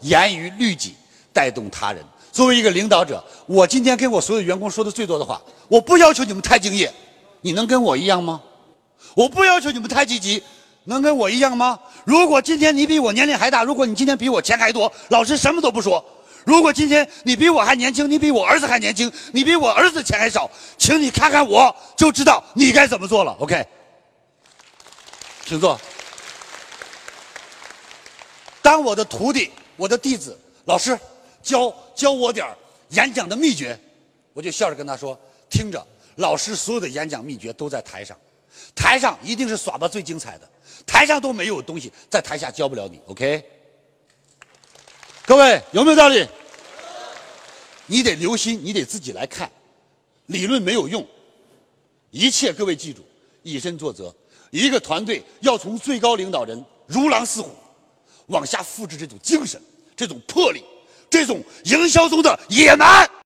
严于律己，带动他人。作为一个领导者，我今天跟我所有员工说的最多的话，我不要求你们太敬业，你能跟我一样吗？我不要求你们太积极，能跟我一样吗？如果今天你比我年龄还大，如果你今天比我钱还多，老师什么都不说。如果今天你比我还年轻，你比我儿子还年轻，你比我儿子钱还少，请你看看我，就知道你该怎么做了。OK，请坐。当我的徒弟、我的弟子，老师教教我点演讲的秘诀，我就笑着跟他说：“听着，老师所有的演讲秘诀都在台上，台上一定是耍的最精彩的，台上都没有东西，在台下教不了你。”OK，各位有没有道理？你得留心，你得自己来看，理论没有用，一切各位记住，以身作则。一个团队要从最高领导人如狼似虎。往下复制这种精神、这种魄力、这种营销中的野蛮。